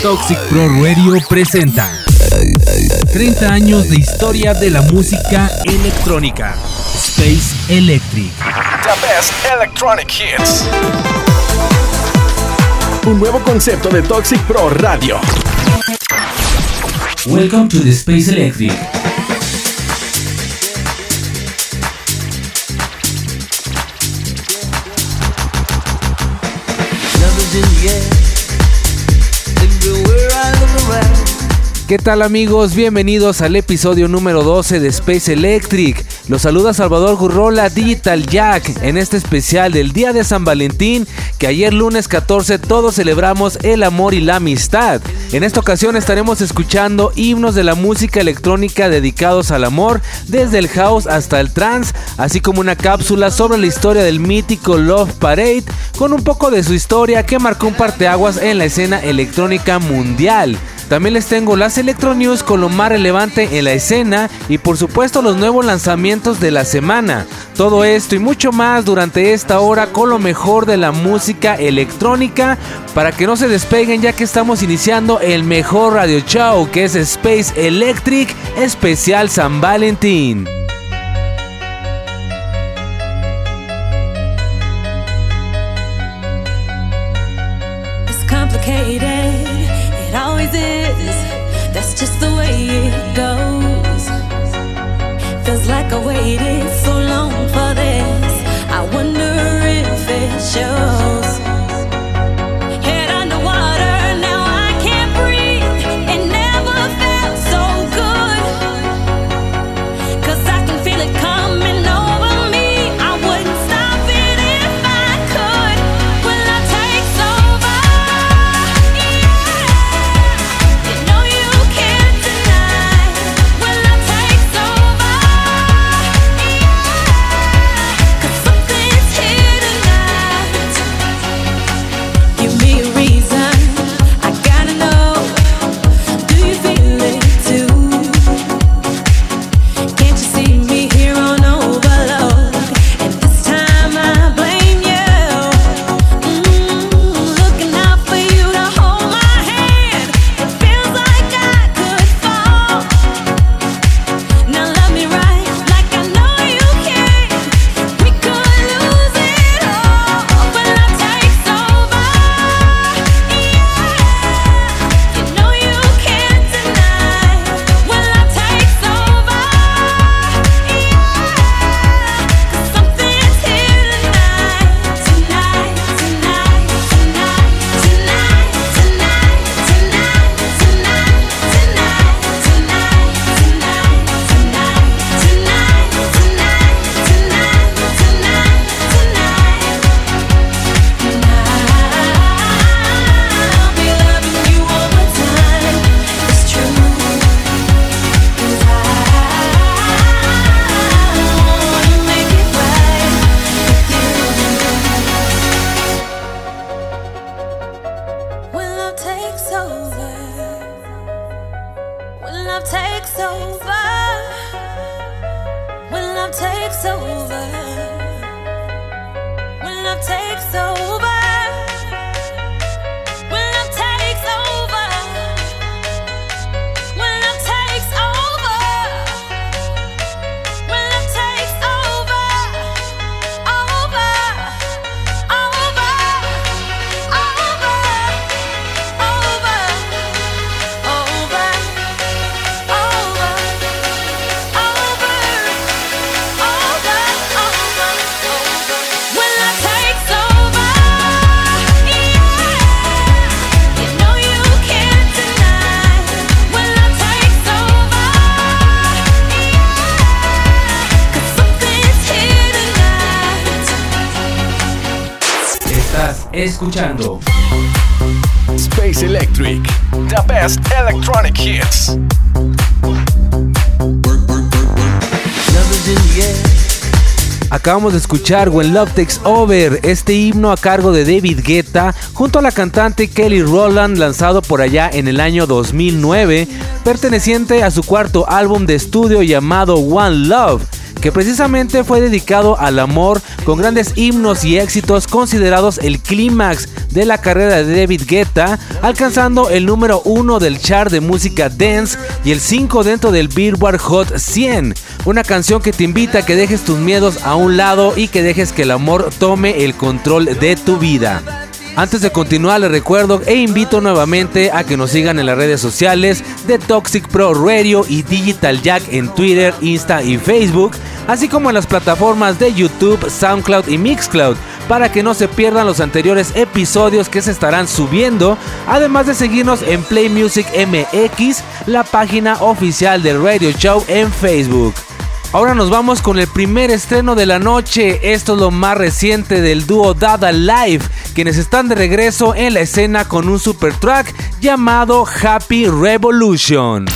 Toxic Pro Radio presenta 30 años de historia de la música electrónica. Space Electric. The best electronic hits. Un nuevo concepto de Toxic Pro Radio. Welcome to the Space Electric. ¿Qué tal amigos? Bienvenidos al episodio número 12 de Space Electric. Los saluda Salvador Gurrola Digital Jack en este especial del Día de San Valentín que ayer lunes 14 todos celebramos el amor y la amistad. En esta ocasión estaremos escuchando himnos de la música electrónica dedicados al amor, desde el house hasta el trance, así como una cápsula sobre la historia del mítico Love Parade, con un poco de su historia que marcó un parteaguas en la escena electrónica mundial. También les tengo las Electro News con lo más relevante en la escena y por supuesto los nuevos lanzamientos de la semana. Todo esto y mucho más durante esta hora con lo mejor de la música electrónica para que no se despeguen ya que estamos iniciando el mejor radio show que es Space Electric especial San Valentín. Feels like I waited for escuchando Space Electric. The best electronic hits. Acabamos de escuchar When Love Takes Over, este himno a cargo de David Guetta junto a la cantante Kelly Rowland lanzado por allá en el año 2009, perteneciente a su cuarto álbum de estudio llamado One Love. que precisamente fue dedicado al amor con grandes himnos y éxitos considerados el clímax de la carrera de David Guetta, alcanzando el número uno del chart de música dance y el 5 dentro del Billboard Hot 100. Una canción que te invita a que dejes tus miedos a un lado y que dejes que el amor tome el control de tu vida. Antes de continuar les recuerdo e invito nuevamente a que nos sigan en las redes sociales de Toxic Pro Radio y Digital Jack en Twitter, Insta y Facebook, así como en las plataformas de YouTube, SoundCloud y Mixcloud, para que no se pierdan los anteriores episodios que se estarán subiendo, además de seguirnos en Play Music MX, la página oficial del Radio Show en Facebook. Ahora nos vamos con el primer estreno de la noche. Esto es lo más reciente del dúo Dada Live, quienes están de regreso en la escena con un super track llamado Happy Revolution.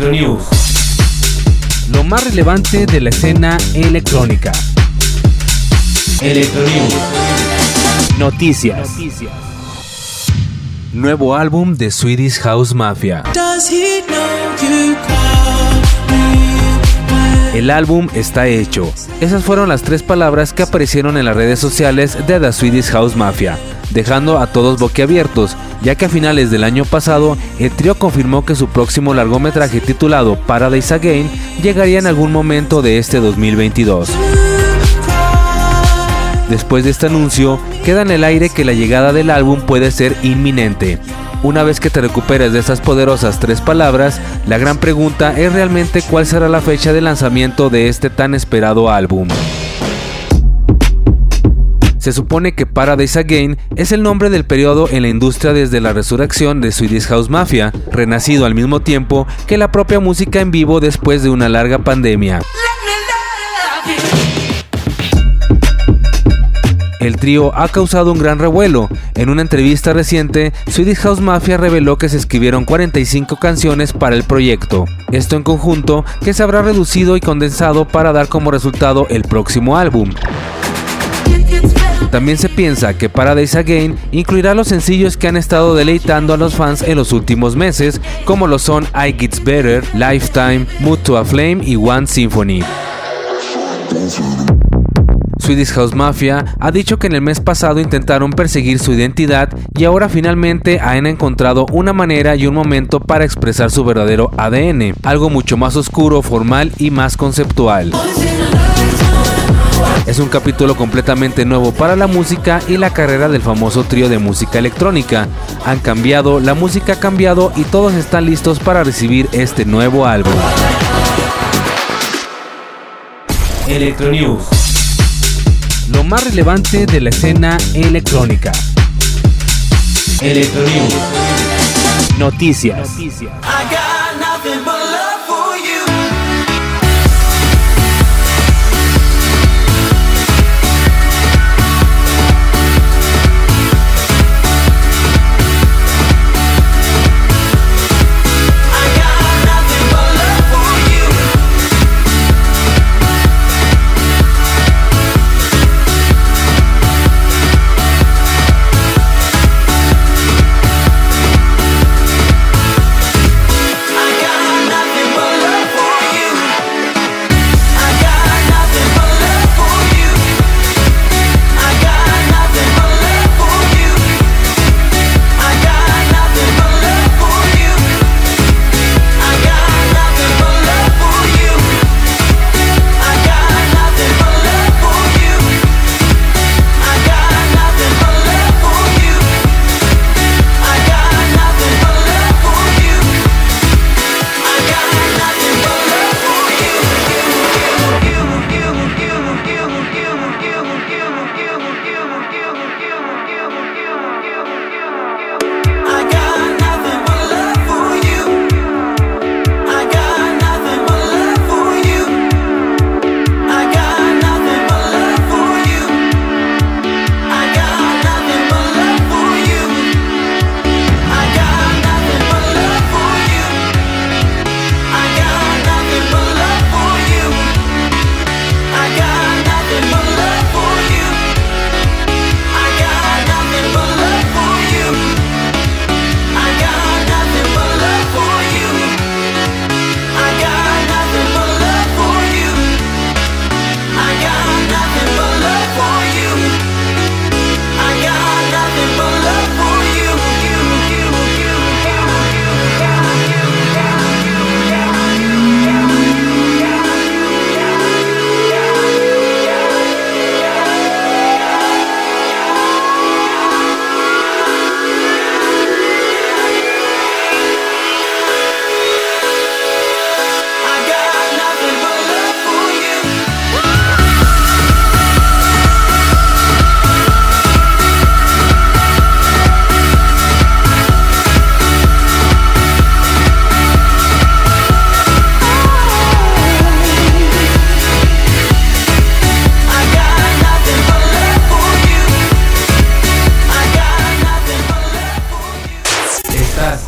Electronews. Lo más relevante de la escena electrónica. Electronews. Noticias. Nuevo álbum de Swedish House Mafia. El álbum está hecho. Esas fueron las tres palabras que aparecieron en las redes sociales de The Swedish House Mafia, dejando a todos boquiabiertos, ya que a finales del año pasado el trío confirmó que su próximo largometraje titulado Paradise Again llegaría en algún momento de este 2022. Después de este anuncio, queda en el aire que la llegada del álbum puede ser inminente. Una vez que te recuperes de estas poderosas tres palabras, la gran pregunta es realmente cuál será la fecha de lanzamiento de este tan esperado álbum. Se supone que Paradise Again es el nombre del periodo en la industria desde la resurrección de Swedish House Mafia, renacido al mismo tiempo que la propia música en vivo después de una larga pandemia. El trío ha causado un gran revuelo, En una entrevista reciente, Swedish House Mafia reveló que se escribieron 45 canciones para el proyecto. Esto en conjunto que se habrá reducido y condensado para dar como resultado el próximo álbum. También se piensa que Paradise Again incluirá los sencillos que han estado deleitando a los fans en los últimos meses, como lo son I Gets Better, Lifetime, Mood to a Flame y One Symphony. Swedish House Mafia ha dicho que en el mes pasado intentaron perseguir su identidad y ahora finalmente han encontrado una manera y un momento para expresar su verdadero ADN, algo mucho más oscuro, formal y más conceptual. Es un capítulo completamente nuevo para la música y la carrera del famoso trío de música electrónica. Han cambiado, la música ha cambiado y todos están listos para recibir este nuevo álbum. Electronews. Lo más relevante de la escena electrónica. Electronews. Noticias. Noticias.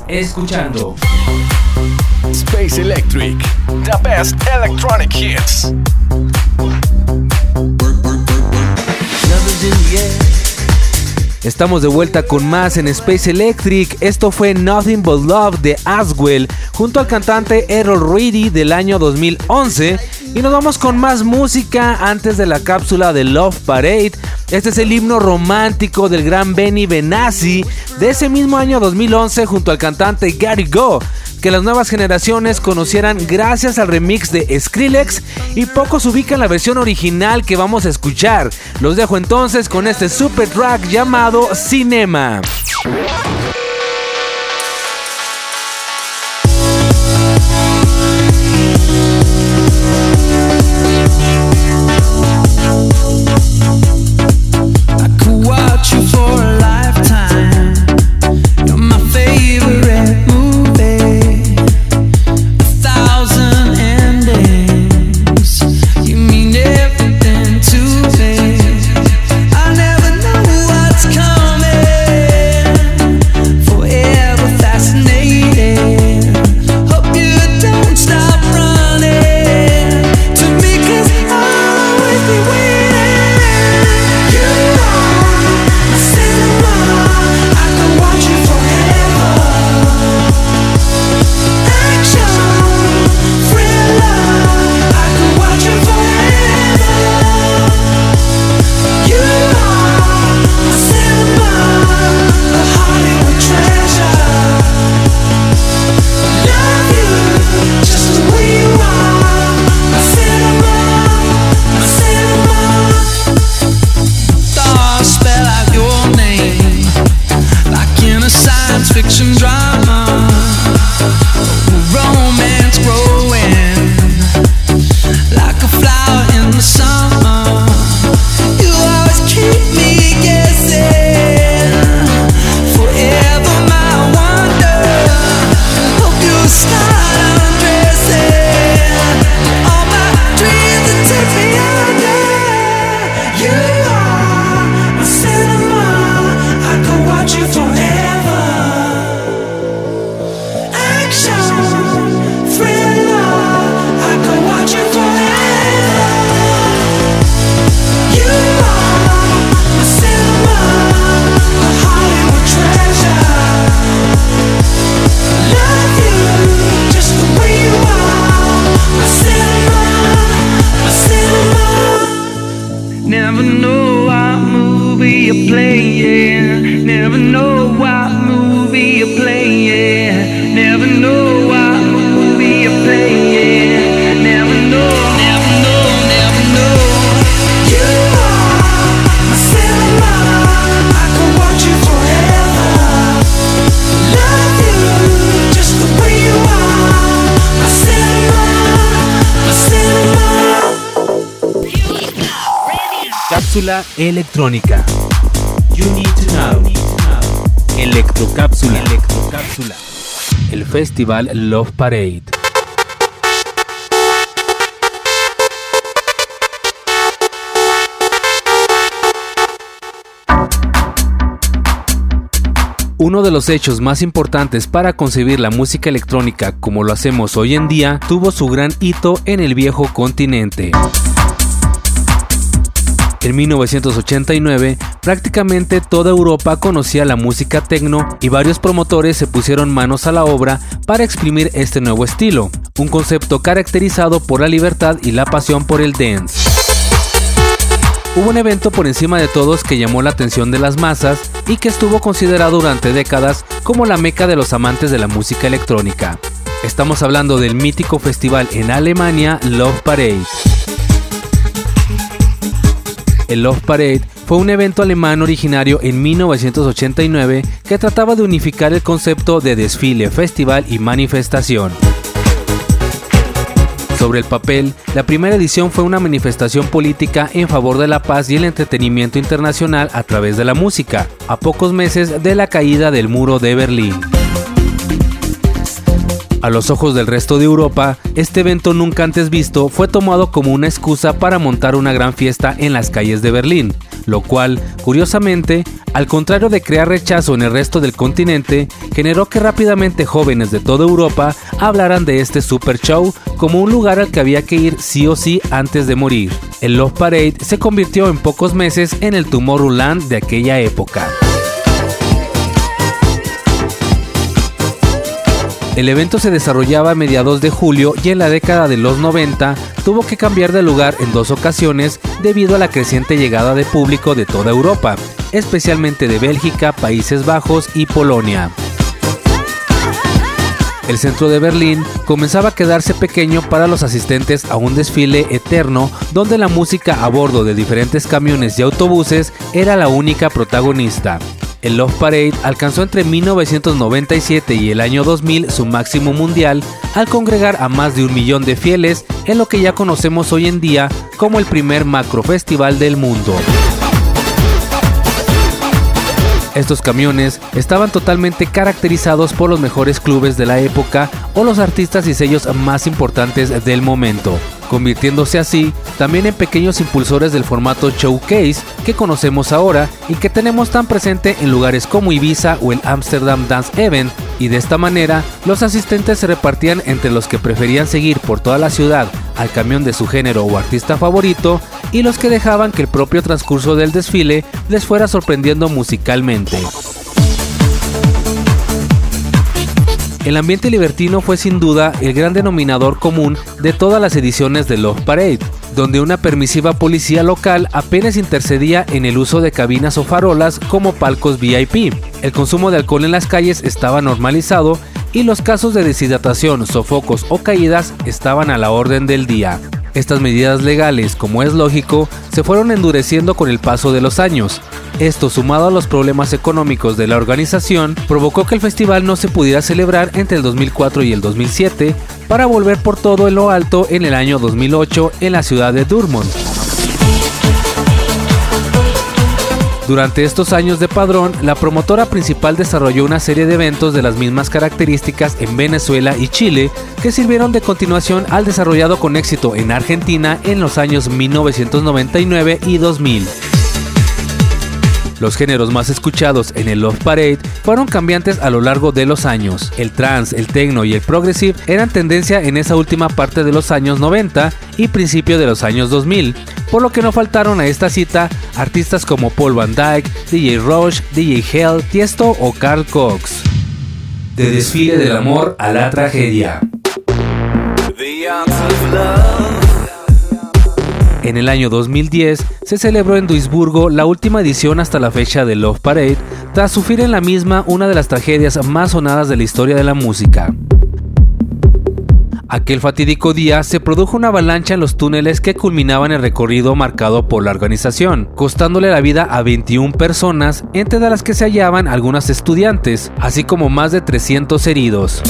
Escuchando Space Electric, the best electronic hits. Estamos de vuelta con más en Space Electric. Esto fue Nothing But Love de Aswell junto al cantante Errol Reedy del año 2011. Y nos vamos con más música antes de la cápsula de Love Parade. Este es el himno romántico del gran Benny Benassi de ese mismo año 2011 junto al cantante Gary Go, que las nuevas generaciones conocieran gracias al remix de Skrillex y pocos ubican la versión original que vamos a escuchar. Los dejo entonces con este super track llamado Cinema. Electrónica. You need to know. Electrocápsula. Electrocápsula. El festival Love Parade. Uno de los hechos más importantes para concebir la música electrónica como lo hacemos hoy en día tuvo su gran hito en el viejo continente. En 1989, prácticamente toda Europa conocía la música techno y varios promotores se pusieron manos a la obra para exprimir este nuevo estilo, un concepto caracterizado por la libertad y la pasión por el dance. Hubo un evento por encima de todos que llamó la atención de las masas y que estuvo considerado durante décadas como la meca de los amantes de la música electrónica. Estamos hablando del mítico festival en Alemania Love Parade. El Love Parade fue un evento alemán originario en 1989 que trataba de unificar el concepto de desfile, festival y manifestación. Sobre el papel, la primera edición fue una manifestación política en favor de la paz y el entretenimiento internacional a través de la música, a pocos meses de la caída del muro de Berlín. A los ojos del resto de Europa, este evento nunca antes visto fue tomado como una excusa para montar una gran fiesta en las calles de Berlín, lo cual, curiosamente, al contrario de crear rechazo en el resto del continente, generó que rápidamente jóvenes de toda Europa hablaran de este super show como un lugar al que había que ir sí o sí antes de morir. El Love Parade se convirtió en pocos meses en el Tomorrowland de aquella época. El evento se desarrollaba a mediados de julio y en la década de los 90 tuvo que cambiar de lugar en dos ocasiones debido a la creciente llegada de público de toda Europa, especialmente de Bélgica, Países Bajos y Polonia. El centro de Berlín comenzaba a quedarse pequeño para los asistentes a un desfile eterno donde la música a bordo de diferentes camiones y autobuses era la única protagonista. El Love Parade alcanzó entre 1997 y el año 2000 su máximo mundial al congregar a más de un millón de fieles en lo que ya conocemos hoy en día como el primer macro festival del mundo. Estos camiones estaban totalmente caracterizados por los mejores clubes de la época o los artistas y sellos más importantes del momento, convirtiéndose así también en pequeños impulsores del formato showcase que conocemos ahora y que tenemos tan presente en lugares como Ibiza o el Amsterdam Dance Event, y de esta manera los asistentes se repartían entre los que preferían seguir por toda la ciudad al camión de su género o artista favorito y los que dejaban que el propio transcurso del desfile les fuera sorprendiendo musicalmente. El ambiente libertino fue sin duda el gran denominador común de todas las ediciones de Love Parade, donde una permisiva policía local apenas intercedía en el uso de cabinas o farolas como palcos VIP. El consumo de alcohol en las calles estaba normalizado y los casos de deshidratación, sofocos o caídas estaban a la orden del día. Estas medidas legales, como es lógico, se fueron endureciendo con el paso de los años. Esto, sumado a los problemas económicos de la organización, provocó que el festival no se pudiera celebrar entre el 2004 y el 2007, para volver por todo en lo alto en el año 2008 en la ciudad de Durmont. Durante estos años de padrón, la promotora principal desarrolló una serie de eventos de las mismas características en Venezuela y Chile, que sirvieron de continuación al desarrollado con éxito en Argentina en los años 1999 y 2000. Los géneros más escuchados en el Love Parade fueron cambiantes a lo largo de los años. El trance, el techno y el progressive eran tendencia en esa última parte de los años 90 y principio de los años 2000, por lo que no faltaron a esta cita artistas como Paul Van Dyke, DJ Rush, DJ Hell, Tiesto o Carl Cox. De desfile del amor a la tragedia. En el año 2010 se celebró en Duisburgo la última edición hasta la fecha de Love Parade, tras sufrir en la misma una de las tragedias más sonadas de la historia de la música. Aquel fatídico día se produjo una avalancha en los túneles que culminaban el recorrido marcado por la organización, costándole la vida a 21 personas, entre las que se hallaban algunas estudiantes, así como más de 300 heridos.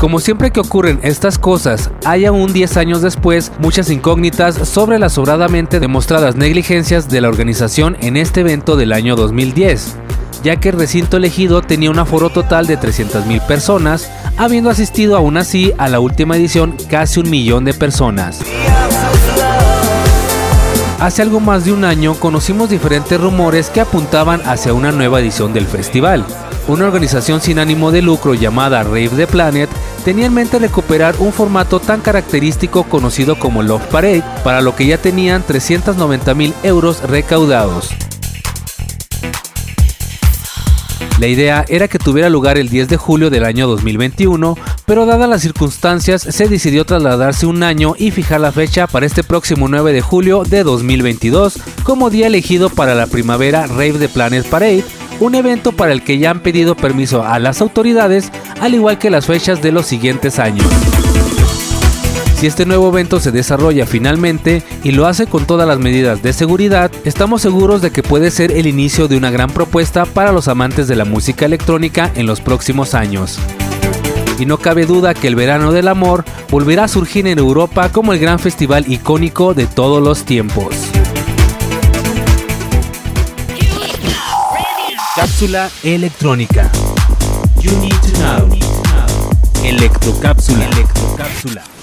Como siempre que ocurren estas cosas, hay aún 10 años después muchas incógnitas sobre las sobradamente demostradas negligencias de la organización en este evento del año 2010 ya que el recinto elegido tenía un aforo total de 300.000 personas, habiendo asistido aún así a la última edición casi un millón de personas. Hace algo más de un año conocimos diferentes rumores que apuntaban hacia una nueva edición del festival. Una organización sin ánimo de lucro llamada Rave the Planet tenía en mente recuperar un formato tan característico conocido como Love Parade, para lo que ya tenían 390 mil euros recaudados. La idea era que tuviera lugar el 10 de julio del año 2021, pero dadas las circunstancias se decidió trasladarse un año y fijar la fecha para este próximo 9 de julio de 2022 como día elegido para la primavera Rave the Planet Parade, un evento para el que ya han pedido permiso a las autoridades, al igual que las fechas de los siguientes años. Si este nuevo evento se desarrolla finalmente y lo hace con todas las medidas de seguridad, estamos seguros de que puede ser el inicio de una gran propuesta para los amantes de la música electrónica en los próximos años. Y no cabe duda que el Verano del Amor volverá a surgir en Europa como el gran festival icónico de todos los tiempos. Cápsula electrónica. You need to know. Electrocápsula. Electrocápsula.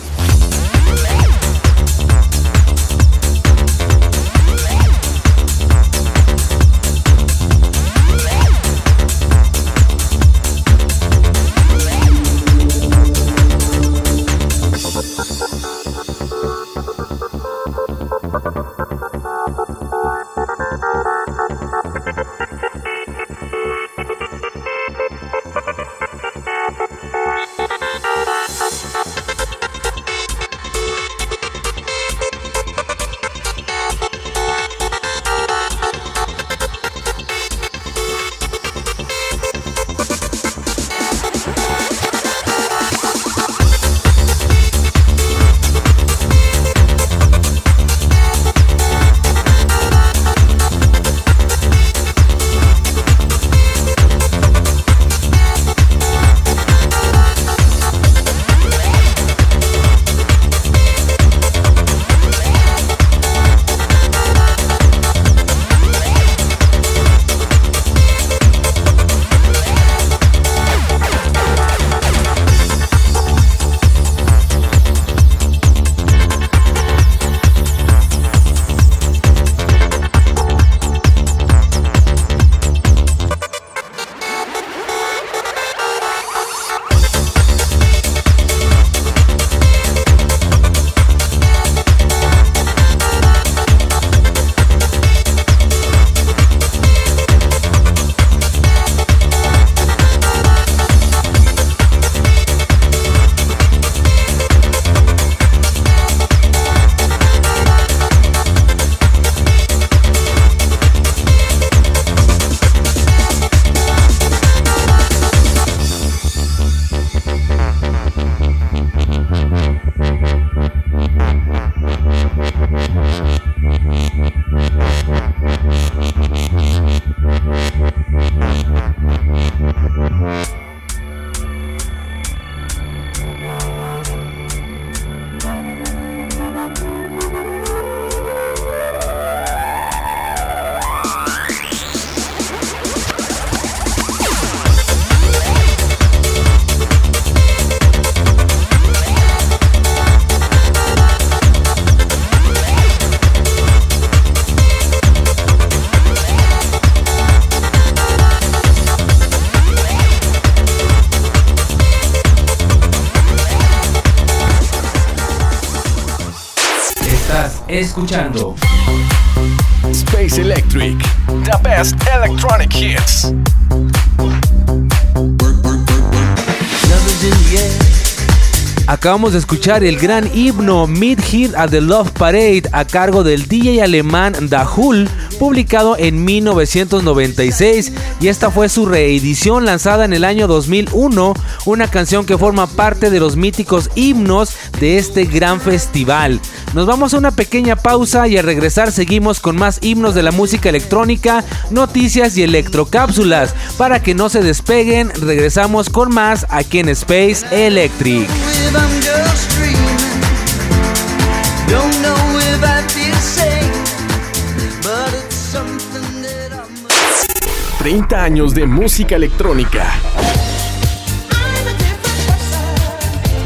Escuchando Space Electric, the best electronic hits. Acabamos de escuchar el gran himno Mid Hit at the Love Parade a cargo del DJ alemán Dahul, publicado en 1996 y esta fue su reedición lanzada en el año 2001, una canción que forma parte de los míticos himnos de este gran festival. Nos vamos a una pequeña pausa y al regresar seguimos con más himnos de la música electrónica, noticias y electrocápsulas. Para que no se despeguen, regresamos con más aquí en Space Electric. 30 años de música electrónica.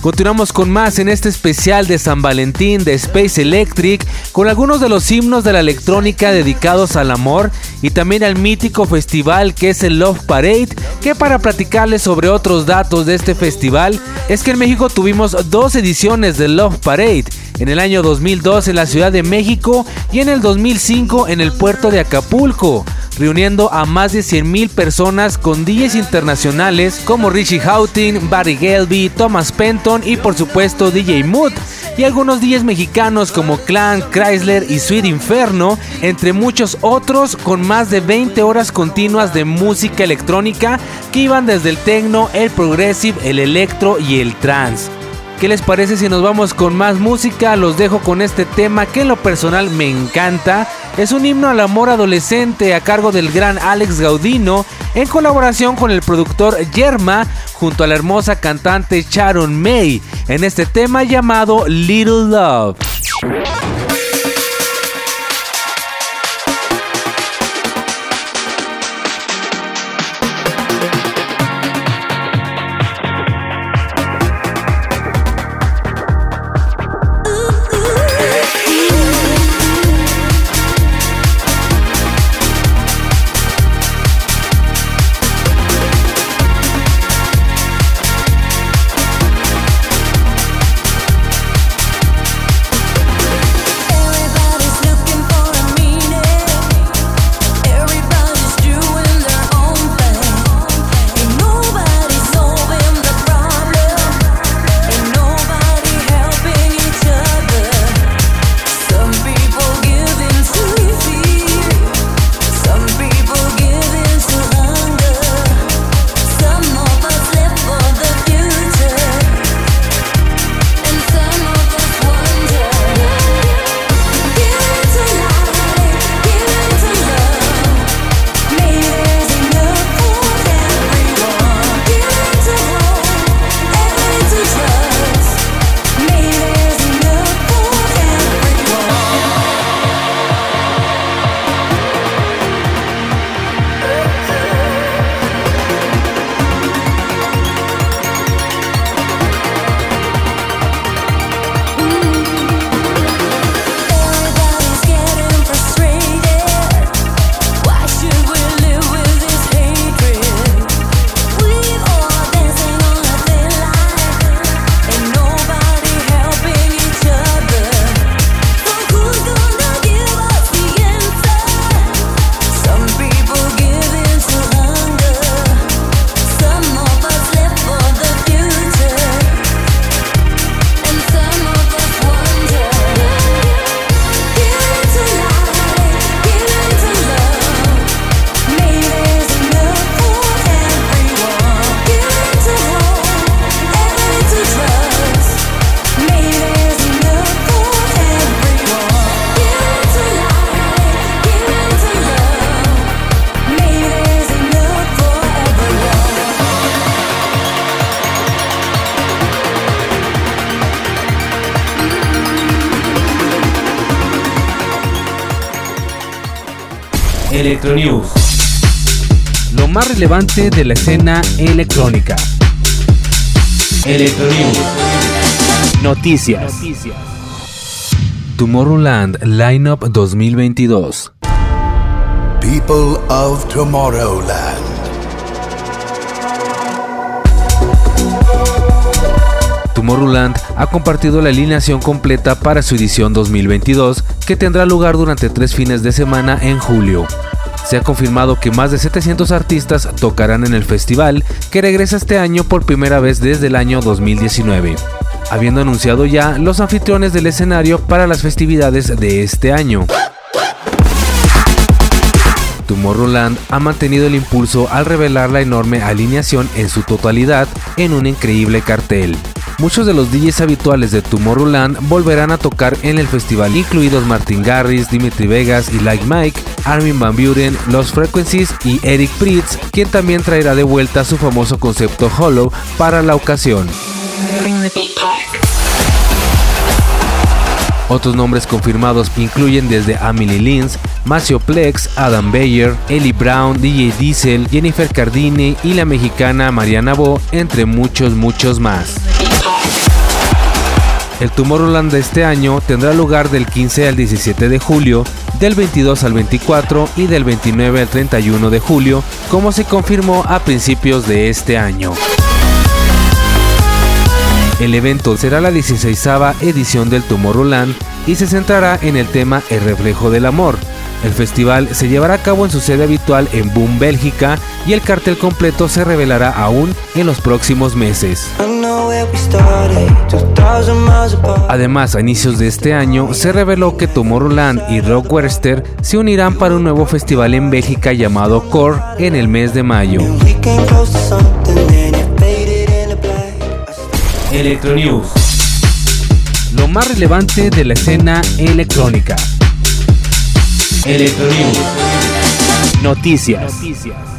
Continuamos con más en este especial de San Valentín de Space Electric con algunos de los himnos de la electrónica dedicados al amor y también al mítico festival que es el Love Parade, que para platicarles sobre otros datos de este festival es que en México tuvimos dos ediciones del Love Parade, en el año 2002 en la Ciudad de México y en el 2005 en el puerto de Acapulco reuniendo a más de 100.000 personas con DJs internacionales como Richie Houghton, Barry Gelby, Thomas Penton y por supuesto DJ Mood, y algunos DJs mexicanos como Clan, Chrysler y Sweet Inferno, entre muchos otros con más de 20 horas continuas de música electrónica que iban desde el techno, el progressive, el electro y el trance. ¿Qué les parece si nos vamos con más música? Los dejo con este tema que en lo personal me encanta. Es un himno al amor adolescente a cargo del gran Alex Gaudino en colaboración con el productor Yerma junto a la hermosa cantante Sharon May en este tema llamado Little Love. Electronews. lo más relevante de la escena electrónica. Electronews. Noticias. Tomorrowland Lineup 2022. People of Tomorrowland. Tomorrowland ha compartido la alineación completa para su edición 2022, que tendrá lugar durante tres fines de semana en julio. Se ha confirmado que más de 700 artistas tocarán en el festival, que regresa este año por primera vez desde el año 2019, habiendo anunciado ya los anfitriones del escenario para las festividades de este año. Tomorrowland ha mantenido el impulso al revelar la enorme alineación en su totalidad en un increíble cartel. Muchos de los DJs habituales de Tomorrowland volverán a tocar en el festival, incluidos Martin Garrix, Dimitri Vegas y Like Mike, Armin Van Buren, Los Frequencies y Eric Pritz, quien también traerá de vuelta su famoso concepto Hollow para la ocasión. Otros nombres confirmados incluyen desde Amelie Lins, Macio Plex, Adam Bayer, Ellie Brown, DJ Diesel, Jennifer Cardini y la mexicana Mariana Bo, entre muchos, muchos más. El Tomorrowland de este año tendrá lugar del 15 al 17 de julio, del 22 al 24 y del 29 al 31 de julio, como se confirmó a principios de este año. El evento será la 16 edición del Tomorrowland y se centrará en el tema El reflejo del amor. El festival se llevará a cabo en su sede habitual en Boom, Bélgica, y el cartel completo se revelará aún en los próximos meses. Además, a inicios de este año se reveló que Tomorrowland y Rock Webster se unirán para un nuevo festival en Bélgica llamado Core en el mes de mayo. Electronews. Lo más relevante de la escena electrónica. Electronews. Noticias. Clouds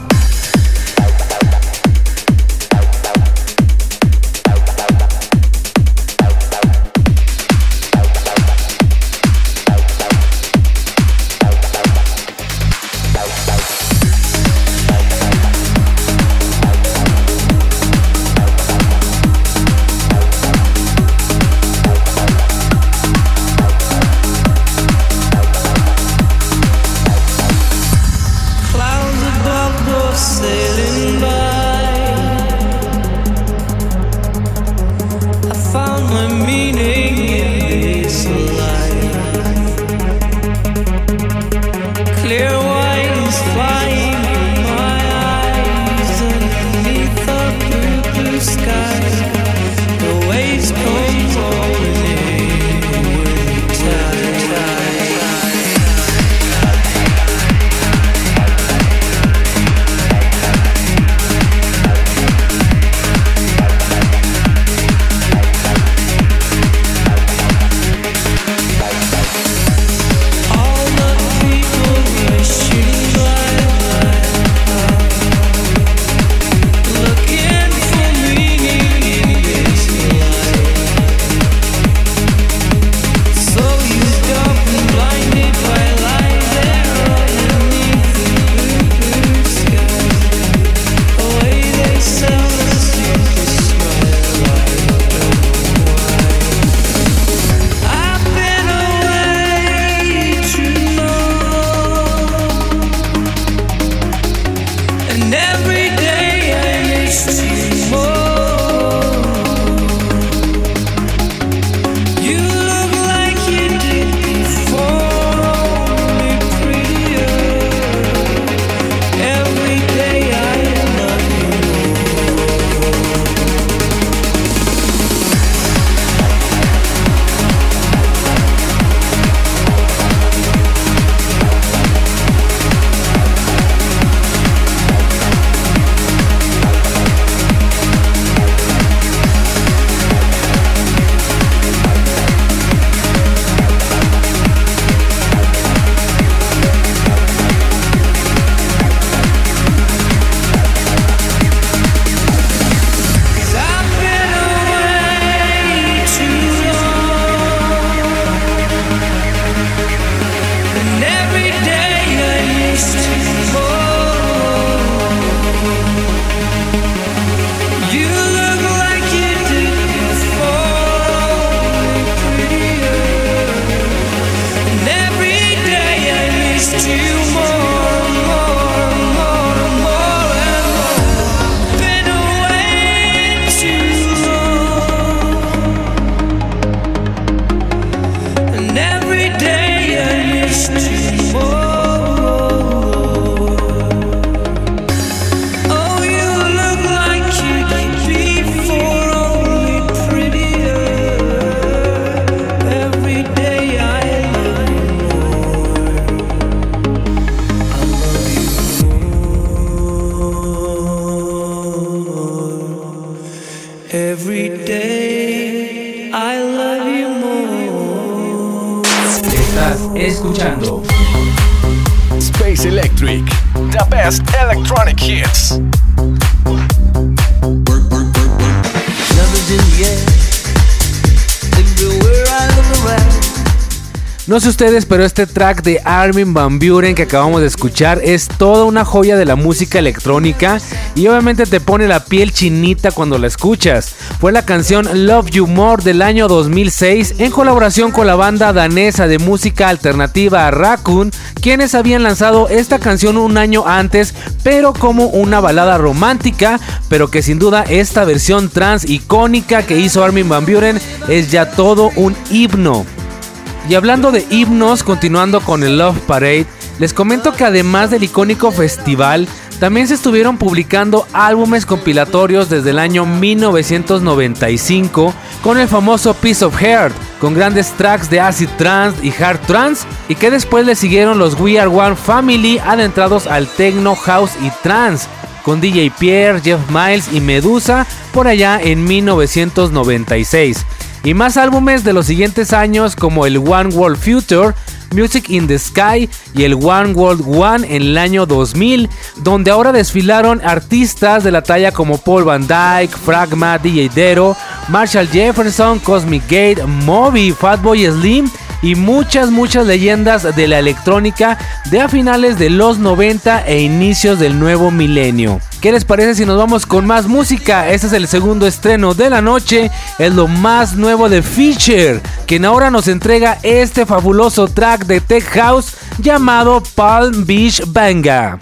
in the air. No sé ustedes, pero este track de Armin Van Buren que acabamos de escuchar es toda una joya de la música electrónica y obviamente te pone la piel chinita cuando la escuchas. Fue la canción Love You More del año 2006 en colaboración con la banda danesa de música alternativa Raccoon, quienes habían lanzado esta canción un año antes, pero como una balada romántica, pero que sin duda esta versión trans icónica que hizo Armin Van Buren es ya todo un himno. Y hablando de himnos, continuando con el Love Parade, les comento que además del icónico festival, también se estuvieron publicando álbumes compilatorios desde el año 1995 con el famoso Piece of Heart, con grandes tracks de acid trance y hard trance, y que después le siguieron los We Are One Family adentrados al techno, house y trance, con DJ Pierre, Jeff Miles y Medusa por allá en 1996 y más álbumes de los siguientes años como el One World Future, Music in the Sky y el One World One en el año 2000, donde ahora desfilaron artistas de la talla como Paul Van Dyke, Fragma, DJ Dero, Marshall Jefferson, Cosmic Gate, Moby, Fatboy Slim y muchas, muchas leyendas de la electrónica de a finales de los 90 e inicios del nuevo milenio. ¿Qué les parece si nos vamos con más música? Este es el segundo estreno de la noche, es lo más nuevo de Feature, quien ahora nos entrega este fabuloso track de Tech House llamado Palm Beach Banga.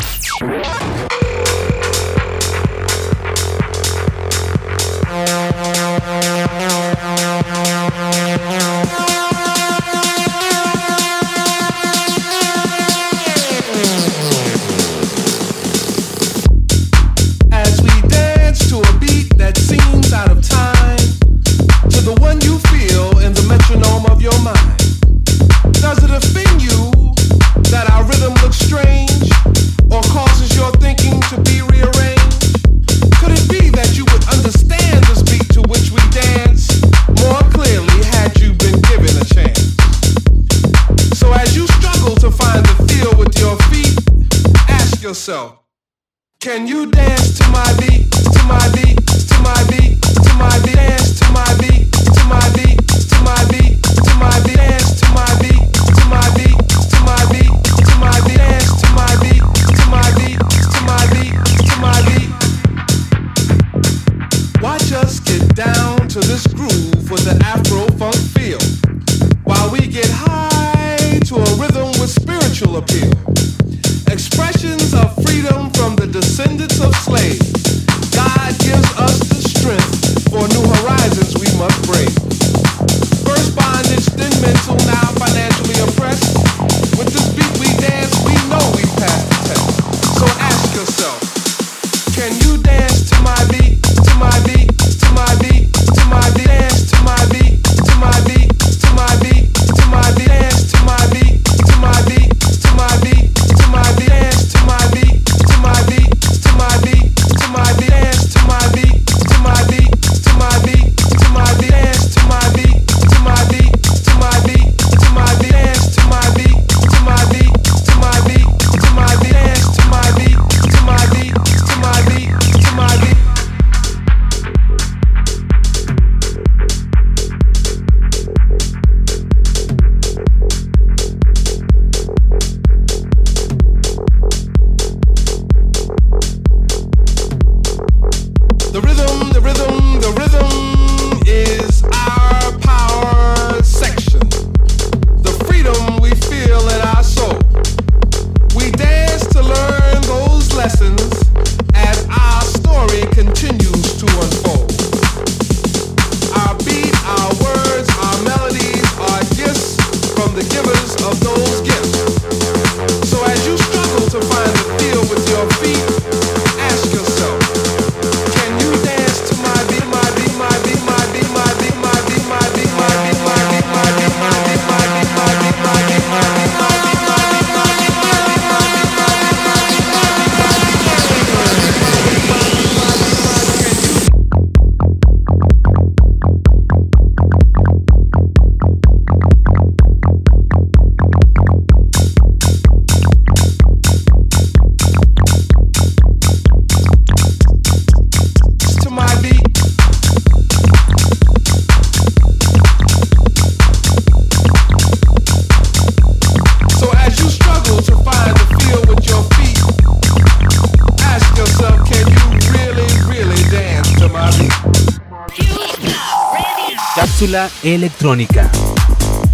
Cápsula electrónica.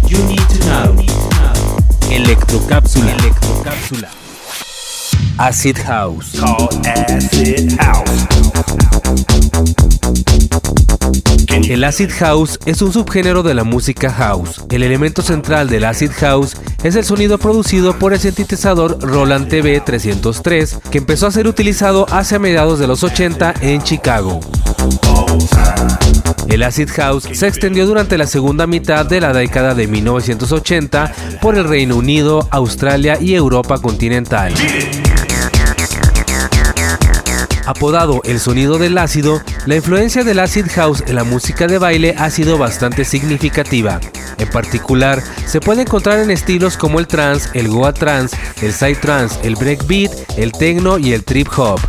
You need to know. Electrocápsula. Electrocápsula. Acid House. Acid House. El acid house es un subgénero de la música house. El elemento central del acid house es el sonido producido por el sintetizador Roland TV 303, que empezó a ser utilizado hacia mediados de los 80 en Chicago. El acid house se extendió durante la segunda mitad de la década de 1980 por el Reino Unido, Australia y Europa continental. Apodado el sonido del ácido, la influencia del acid house en la música de baile ha sido bastante significativa. En particular, se puede encontrar en estilos como el trance, el goa trance, el side trance, el breakbeat, el techno y el trip hop.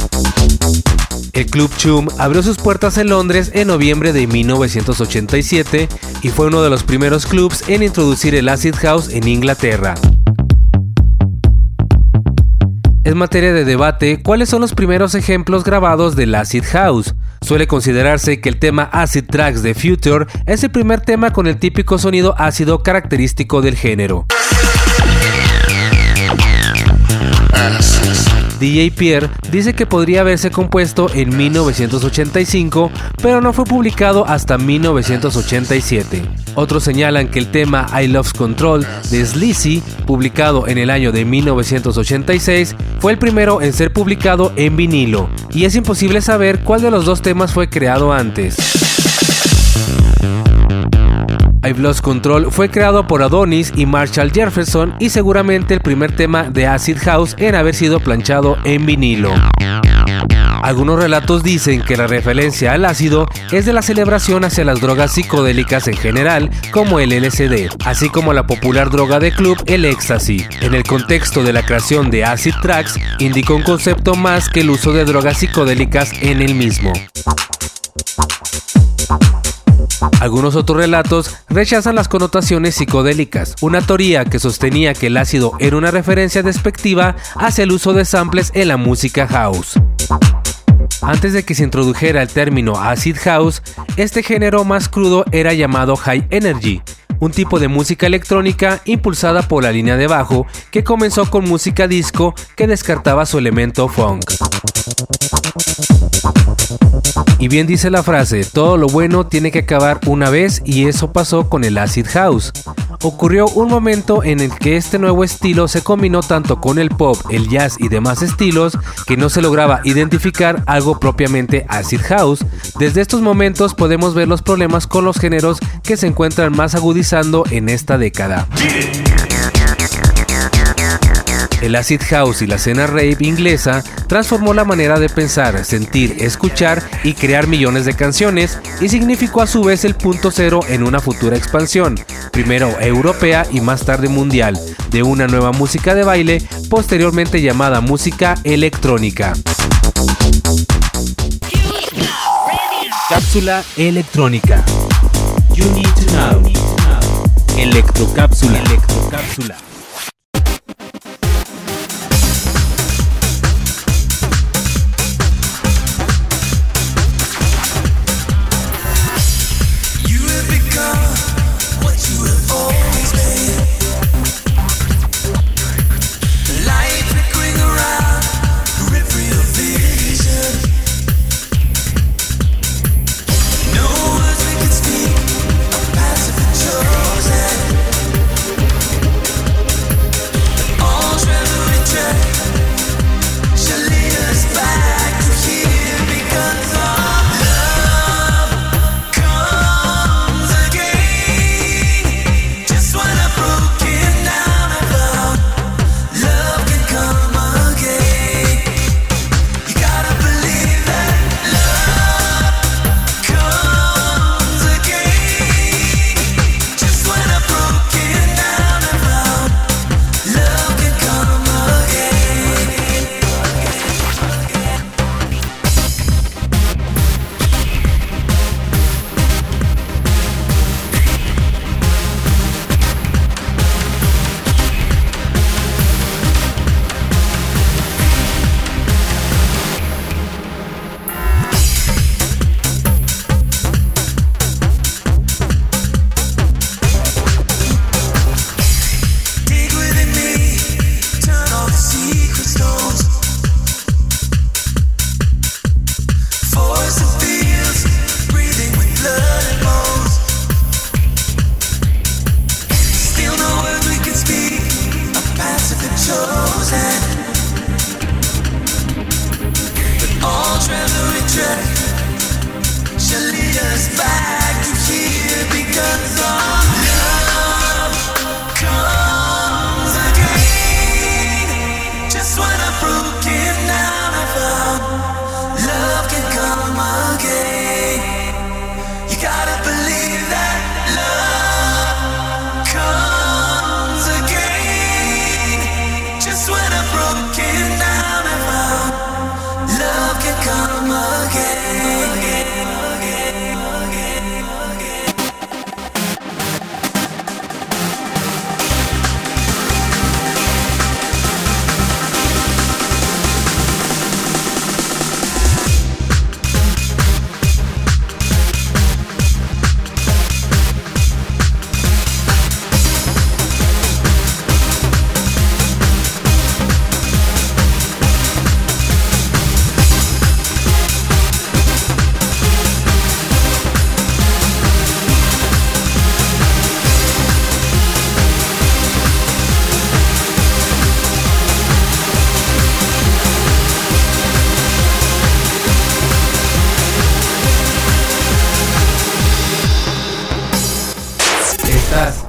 El Club Chum abrió sus puertas en Londres en noviembre de 1987 y fue uno de los primeros clubs en introducir el acid house en Inglaterra. Es materia de debate cuáles son los primeros ejemplos grabados del acid house. Suele considerarse que el tema Acid Tracks de Future es el primer tema con el típico sonido ácido característico del género. DJ Pierre dice que podría haberse compuesto en 1985, pero no fue publicado hasta 1987. Otros señalan que el tema I Love's Control de Sleazy, publicado en el año de 1986, fue el primero en ser publicado en vinilo, y es imposible saber cuál de los dos temas fue creado antes. I've Lost Control fue creado por Adonis y Marshall Jefferson y seguramente el primer tema de Acid House en haber sido planchado en vinilo. Algunos relatos dicen que la referencia al ácido es de la celebración hacia las drogas psicodélicas en general, como el LSD, así como la popular droga de club, el éxtasis. En el contexto de la creación de Acid Tracks, indicó un concepto más que el uso de drogas psicodélicas en el mismo. Algunos otros relatos rechazan las connotaciones psicodélicas, una teoría que sostenía que el ácido era una referencia despectiva hacia el uso de samples en la música house. Antes de que se introdujera el término acid house, este género más crudo era llamado high energy, un tipo de música electrónica impulsada por la línea de bajo que comenzó con música disco que descartaba su elemento funk. Y bien dice la frase, todo lo bueno tiene que acabar una vez y eso pasó con el acid house. Ocurrió un momento en el que este nuevo estilo se combinó tanto con el pop, el jazz y demás estilos que no se lograba identificar algo propiamente acid house. Desde estos momentos podemos ver los problemas con los géneros que se encuentran más agudizando en esta década. El acid house y la escena rave inglesa transformó la manera de pensar, sentir, escuchar y crear millones de canciones y significó a su vez el punto cero en una futura expansión, primero europea y más tarde mundial, de una nueva música de baile, posteriormente llamada música electrónica. Cápsula electrónica. Electrocápsula. Electrocápsula.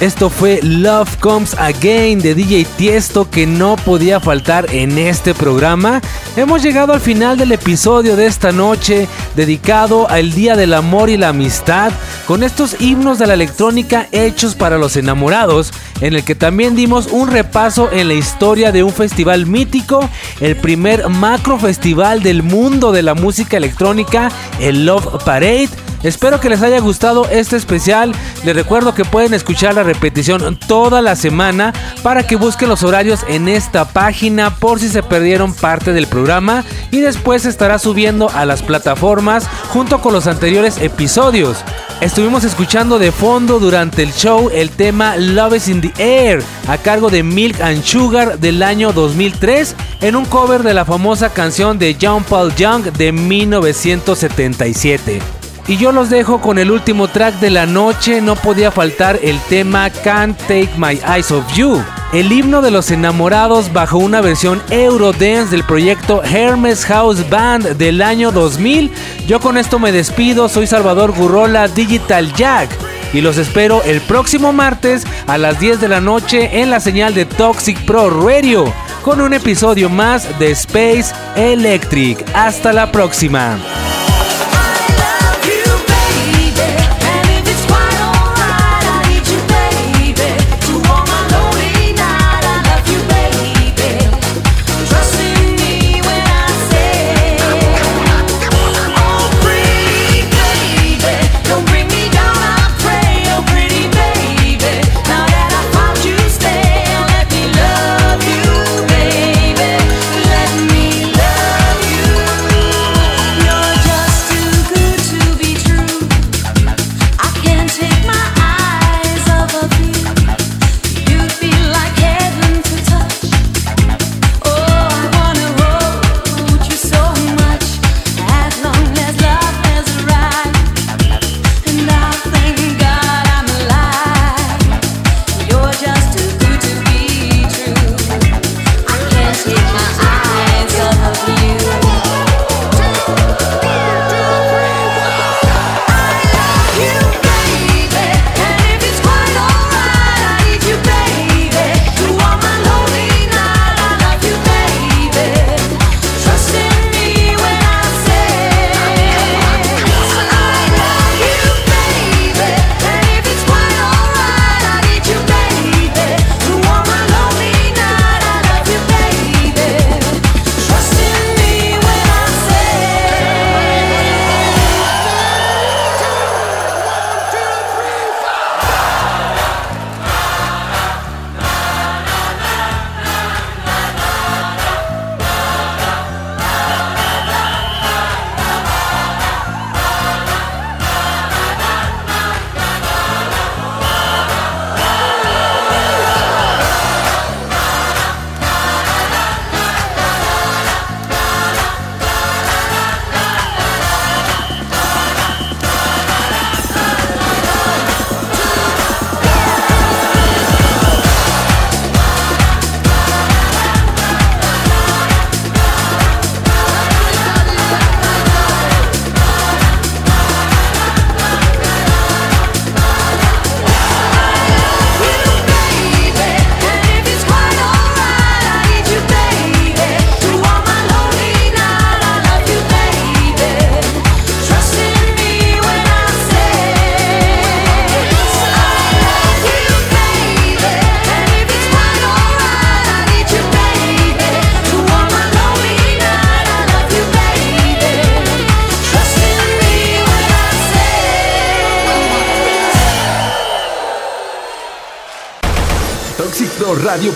Esto fue Love Comes Again de DJ Tiesto que no podía faltar en este programa. Hemos llegado al final del episodio de esta noche dedicado al Día del Amor y la Amistad con estos himnos de la electrónica hechos para los enamorados en el que también dimos un repaso en la historia de un festival mítico, el primer macro festival del mundo de la música electrónica, el Love Parade Espero que les haya gustado este especial. Les recuerdo que pueden escuchar la repetición toda la semana para que busquen los horarios en esta página por si se perdieron parte del programa y después estará subiendo a las plataformas junto con los anteriores episodios. Estuvimos escuchando de fondo durante el show el tema Love is in the Air a cargo de Milk and Sugar del año 2003 en un cover de la famosa canción de John Paul Young de 1977. Y yo los dejo con el último track de la noche, no podía faltar el tema Can't Take My Eyes Off You. El himno de los enamorados bajo una versión Eurodance del proyecto Hermes House Band del año 2000. Yo con esto me despido, soy Salvador Gurrola Digital Jack y los espero el próximo martes a las 10 de la noche en la señal de Toxic Pro Radio con un episodio más de Space Electric. Hasta la próxima.